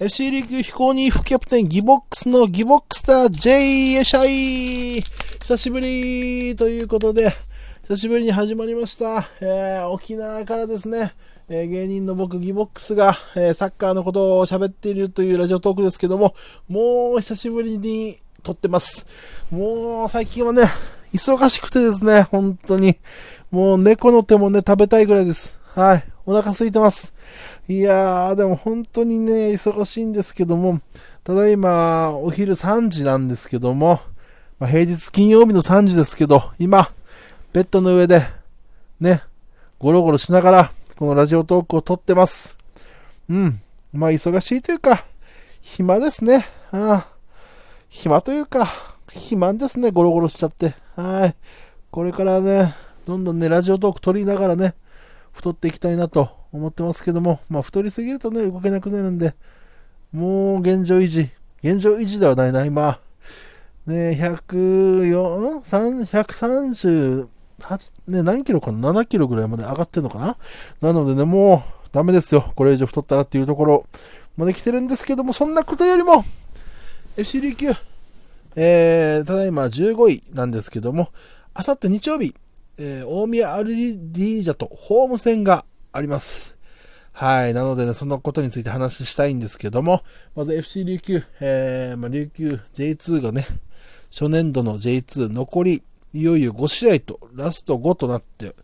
FC 琉球飛行に副キャプテンギボックスのギボックスター J エシャイ久しぶりということで、久しぶりに始まりました。えー、沖縄からですね、えー、芸人の僕ギボックスが、えー、サッカーのことを喋っているというラジオトークですけども、もう久しぶりに撮ってます。もう最近はね、忙しくてですね、本当に。もう猫の手もね、食べたいぐらいです。はい。お腹空いてます。いやー、でも本当にね、忙しいんですけども、ただいま、お昼3時なんですけども、まあ、平日金曜日の3時ですけど、今、ベッドの上で、ね、ゴロゴロしながら、このラジオトークを撮ってます。うん。まあ、忙しいというか、暇ですね。ああ暇というか、暇ですね、ゴロゴロしちゃって。はい。これからね、どんどんね、ラジオトーク撮りながらね、太っていきたいなと思ってますけども、まあ、太りすぎるとね、動けなくなるんで、もう現状維持。現状維持ではないな、今。ね、104、130、ね、何キロかな ?7 キロぐらいまで上がってんのかな？なのでね、もうダメですよ。これ以上太ったらっていうところまで来てるんですけども、そんなことよりも、FC 琉球、えー、ただいま15位なんですけども、あさって日曜日、えー、大宮アルディージャとホーム戦があります。はい。なのでね、そのことについて話したいんですけども、まず FC 琉球、えー、まあ、琉球 J2 がね、初年度の J2 残り、いよいよ5試合と、ラスト5となって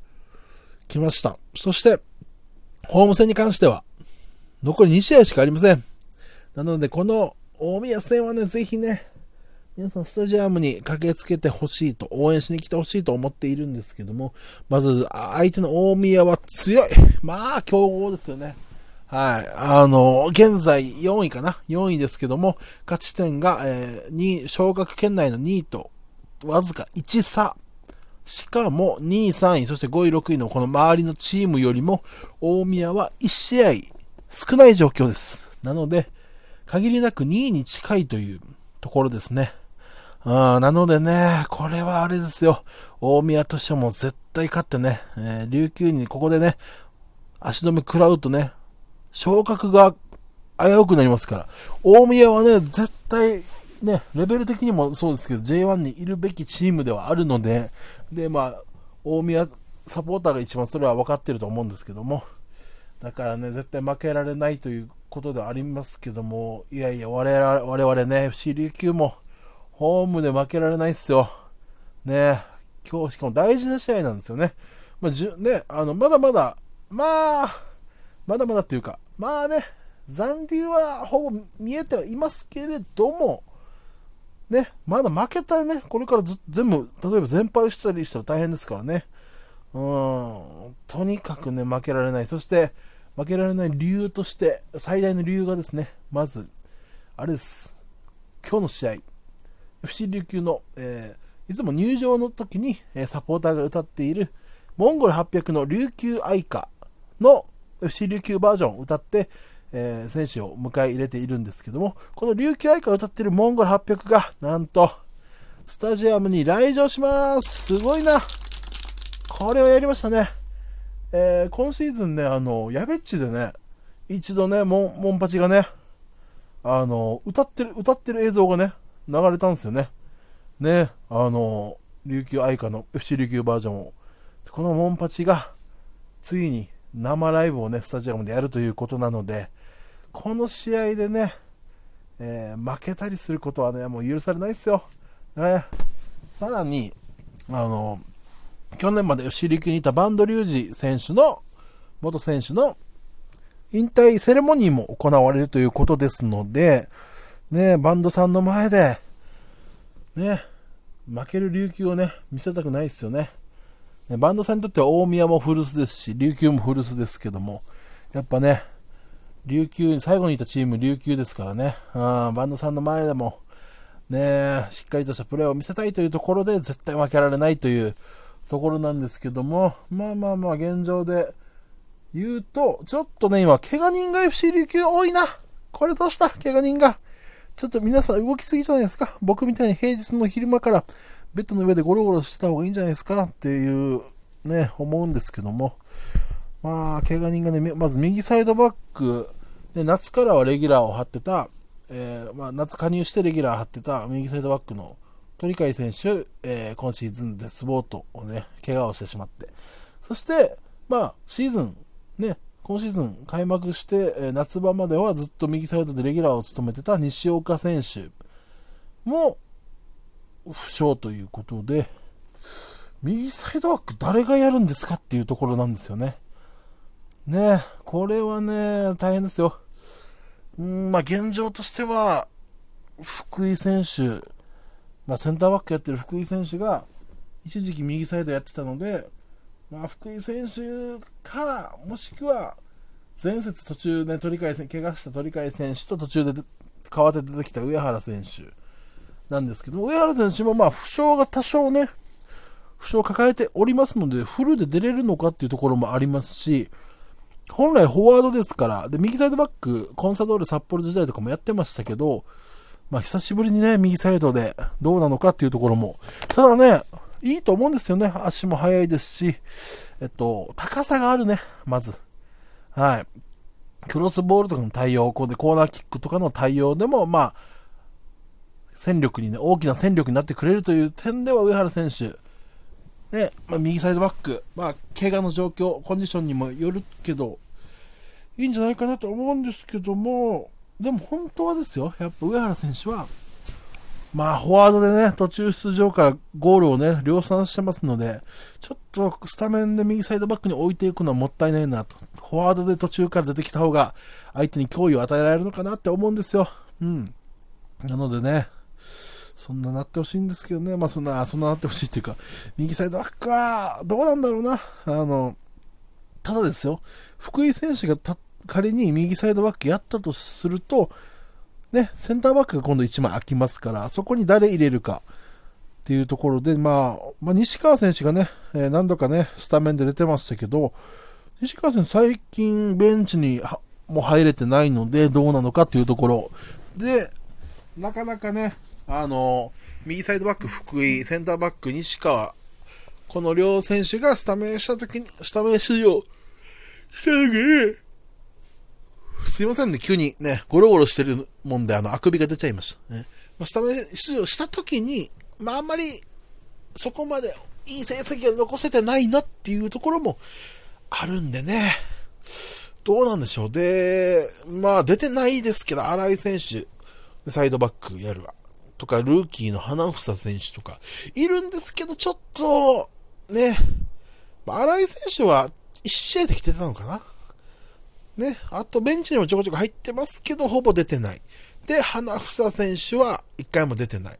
きました。そして、ホーム戦に関しては、残り2試合しかありません。なので、この大宮戦はね、ぜひね、皆さんスタジアムに駆けつけてほしいと、応援しに来てほしいと思っているんですけども、まず、相手の大宮は強い。まあ、強豪ですよね。はい。あの、現在4位かな ?4 位ですけども、勝ち点が、えー、2、昇格圏内の2位と、わずか1差。しかも、2位、3位、そして5位、6位のこの周りのチームよりも、大宮は1試合少ない状況です。なので、限りなく2位に近いというところですね。あなのでね、これはあれですよ。大宮としても絶対勝ってね、えー、琉球にここでね、足止め食らうとね、昇格が危うくなりますから。大宮はね、絶対、ね、レベル的にもそうですけど、J1 にいるべきチームではあるので、で、まあ、大宮サポーターが一番それは分かってると思うんですけども、だからね、絶対負けられないということではありますけども、いやいや、我々我々ね、FC 琉球も、ホームで負けられないっすよ。ね今日しかも大事な試合なんですよね。まあ、じゅね、あの、まだまだ、まあ、まだまだっていうか、まあね、残留はほぼ見えてはいますけれども、ね、まだ負けたらね、これからず全部、例えば全敗したりしたら大変ですからね。うん、とにかくね、負けられない。そして、負けられない理由として、最大の理由がですね、まず、あれです。今日の試合、FC 琉球の、えー、いつも入場の時に、えサポーターが歌っている、モンゴル800の琉球愛歌の FC 琉球バージョンを歌って、えー、選手を迎え入れているんですけども、この琉球愛歌を歌っているモンゴル800が、なんと、スタジアムに来場しますすごいなこれをやりましたね。えー、今シーズンね、あの、やべっちでね、一度ね、モン、モンパチがね、あの、歌ってる、歌ってる映像がね、流れたんですよね。ね、あの、琉球愛花の FC 琉球バージョンを。このモンパチが、ついに生ライブをね、スタジアムでやるということなので、この試合でね、えー、負けたりすることはね、もう許されないですよ。ね、さらに、あの、去年まで FC 琉球にいたバンドリュウジ選手の、元選手の引退セレモニーも行われるということですので、ね、バンドさんの前で、ね、負ける琉球をね、見せたくないですよね。ねバンドさんにとっては大宮も古巣ですし、琉球も古巣ですけども、やっぱね、琉球、最後にいたチーム琉球ですからね、うん、バンドさんの前でも、ね、しっかりとしたプレーを見せたいというところで絶対負けられないというところなんですけども、まあまあまあ現状で言うと、ちょっとね、今、怪我人が FC 琉球多いな。これどうした？怪我人が。ちょっと皆さん動きすぎじゃないですか。僕みたいに平日の昼間からベッドの上でゴロゴロしてた方がいいんじゃないですかっていうね、思うんですけども。まあ、怪我人がね、まず右サイドバックで、夏からはレギュラーを張ってた、えー、まあ、夏加入してレギュラー張ってた右サイドバックの鳥海選手、えー、今シーズンデスボートをね、怪我をしてしまって、そして、まあ、シーズン、ね、今シーズン開幕して、夏場まではずっと右サイドでレギュラーを務めてた西岡選手も負傷ということで、右サイドバック誰がやるんですかっていうところなんですよね。ねこれはね、大変ですよ。うん、まあ現状としては、福井選手、まあセンターバックやってる福井選手が、一時期右サイドやってたので、まあ福井選手か、もしくは、前節途中で鳥海怪我した鳥海選手と途中で代わって出てきた上原選手なんですけど、上原選手もまあ負傷が多少ね、負傷を抱えておりますので、フルで出れるのかっていうところもありますし、本来フォワードですから、で、右サイドバック、コンサドーレ札幌時代とかもやってましたけど、まあ、久しぶりにね、右サイドでどうなのかっていうところも、ただね、いいと思うんですよね。足も速いですし、えっと、高さがあるね、まず。はい。クロスボールとかの対応、こうでコーナーキックとかの対応でも、まあ、戦力にね、大きな戦力になってくれるという点では上原選手、で、まあ、右サイドバック、まあ、怪我の状況、コンディションにもよるけど、いいんじゃないかなと思うんですけども、でも本当はですよ、やっぱ上原選手は、まあ、フォワードでね、途中出場からゴールをね、量産してますので、ちょっとスタメンで右サイドバックに置いていくのはもったいないなと。フォワードで途中から出てきた方が、相手に脅威を与えられるのかなって思うんですよ。うん。なのでね、そんななってほしいんですけどね。まあそんな、そんななってほしいっていうか、右サイドバックは、どうなんだろうな。あの、ただですよ、福井選手が仮に右サイドバックやったとすると、ね、センターバックが今度1枚空きますから、そこに誰入れるかっていうところで、まあ、まあ、西川選手がね、えー、何度かね、スタメンで出てましたけど、西川選手最近ベンチにも入れてないので、どうなのかっていうところ。で、なかなかね、あの、右サイドバック福井、センターバック西川、この両選手がスタメンした時に、スタメン出場した時に、すいませんね、急にね、ゴロゴロしてるもんで、あの、あくびが出ちゃいました。ね、まあ、スタメン出場した時に、まあ、あんまり、そこまでいい成績が残せてないなっていうところもあるんでね。どうなんでしょう。で、まあ出てないですけど、新井選手、サイドバックやるわ。とか、ルーキーの花房選手とか、いるんですけど、ちょっと、ね、新井選手は1試合で来てたのかなね、あとベンチにもちょこちょこ入ってますけど、ほぼ出てない。で、花房選手は1回も出てない。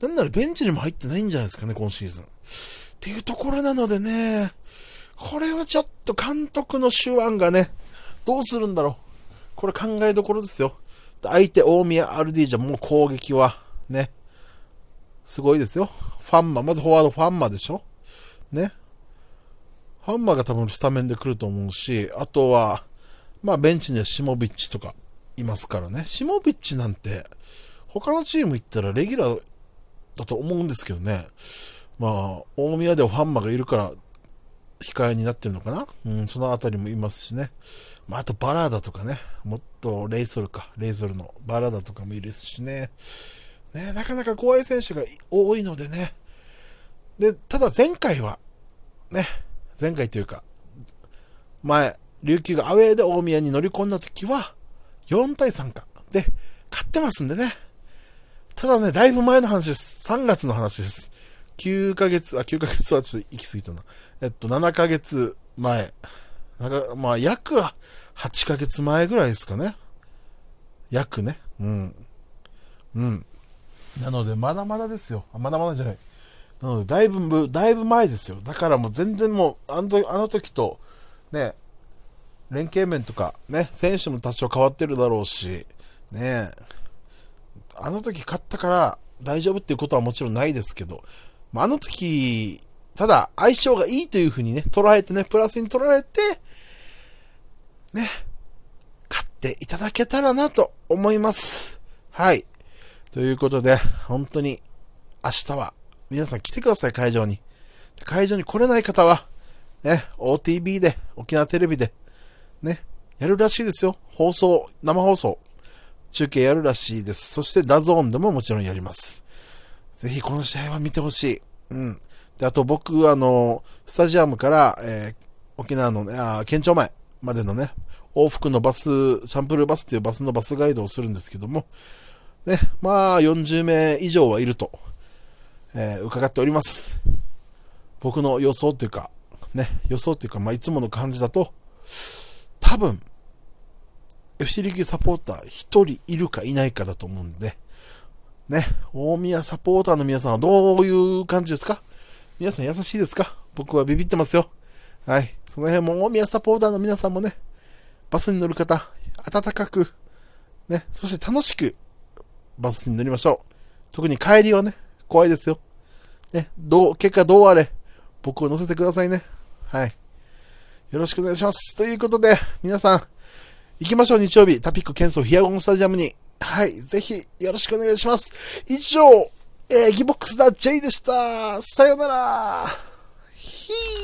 なんならベンチにも入ってないんじゃないですかね、今シーズン。っていうところなのでね、これはちょっと監督の手腕がね、どうするんだろう。これ考えどころですよ。相手大宮アルディージャもう攻撃は、ね。すごいですよ。ファンマ、まずフォワードファンマでしょね。ファンマが多分スタメンで来ると思うし、あとは、まあベンチにはシモビッチとかいますからね。シモビッチなんて、他のチーム行ったらレギュラーだと思うんですけどね。まあ、大宮ではファンマがいるから控えになってるのかなうん、そのあたりもいますしね。まあ、あとバラーダとかね、もっとレイソルか、レイソルのバラーダとかもいるしね。ね、なかなか怖い選手が多いのでね。で、ただ前回は、ね、前回というか、前、琉球がアウェーで大宮に乗り込んだ時は、4対3か。で、勝ってますんでね。ただね、だいぶ前の話です。3月の話です。9ヶ月、あ、9ヶ月はちょっと行き過ぎたな。えっと、7ヶ月前。なんか、まあ、約8ヶ月前ぐらいですかね。約ね。うん。うん。なので、まだまだですよ。まだまだじゃない。なので、だいぶ、だいぶ前ですよ。だからもう全然もう、あのあの時と、ね、連携面とか、ね、選手も多少変わってるだろうし、ね、あの時勝ったから大丈夫っていうことはもちろんないですけど、まあ、の時、ただ相性がいいというふうにね、捉えてね、プラスに取られて、ね、勝っていただけたらなと思います。はい。ということで、本当に明日は皆さん来てください、会場に。会場に来れない方は、ね、 OTV で、沖縄テレビで、ね、やるらしいですよ。放送、生放送、中継やるらしいです。そしてダゾーンでももちろんやります。ぜひこの試合は見てほしい。うん。で、あと僕、あの、スタジアムから、えー、沖縄のね、あ県庁前までのね、往復のバス、チャンプルーバスっていうバスのバスガイドをするんですけども、ね、まあ40名以上はいると、えー、伺っております。僕の予想っていうか、ね、予想っていうか、まあいつもの感じだと、多分、FC リーグサポーター1人いるかいないかだと思うんで、ね、大宮サポーターの皆さんはどういう感じですか？皆さん優しいですか？僕はビビってますよ。はい。その辺も大宮サポーターの皆さんもね、バスに乗る方、温かく、ね、そして楽しく、バスに乗りましょう。特に帰りはね、怖いですよ。ね、どう、結果どうあれ、僕を乗せてくださいね。はい。よろしくお願いします。ということで、皆さん、行きましょう、日曜日、タピックケンソヒアゴンスタジアムに。はい、ぜひ、よろしくお願いします。以上、えー、ギボックスだ J でした。さよなら。ひー